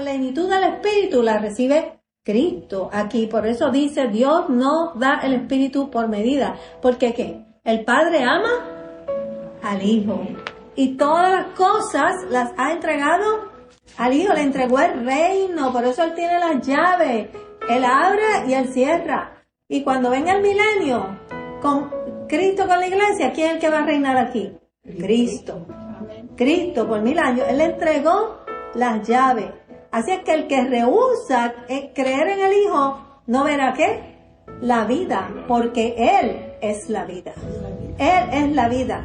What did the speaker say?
plenitud del Espíritu la recibe Cristo aquí. Por eso dice, Dios no da el Espíritu por medida. Porque qué? El Padre ama al Hijo. Y todas las cosas las ha entregado al Hijo. Le entregó el reino. Por eso Él tiene las llaves. Él abre y Él cierra. Y cuando venga el milenio, con Cristo con la iglesia, ¿quién es el que va a reinar aquí? Cristo. Cristo por mil años. Él le entregó las llaves. Así es que el que rehúsa creer en el Hijo no verá qué? La vida, porque Él es la vida. Él es la vida.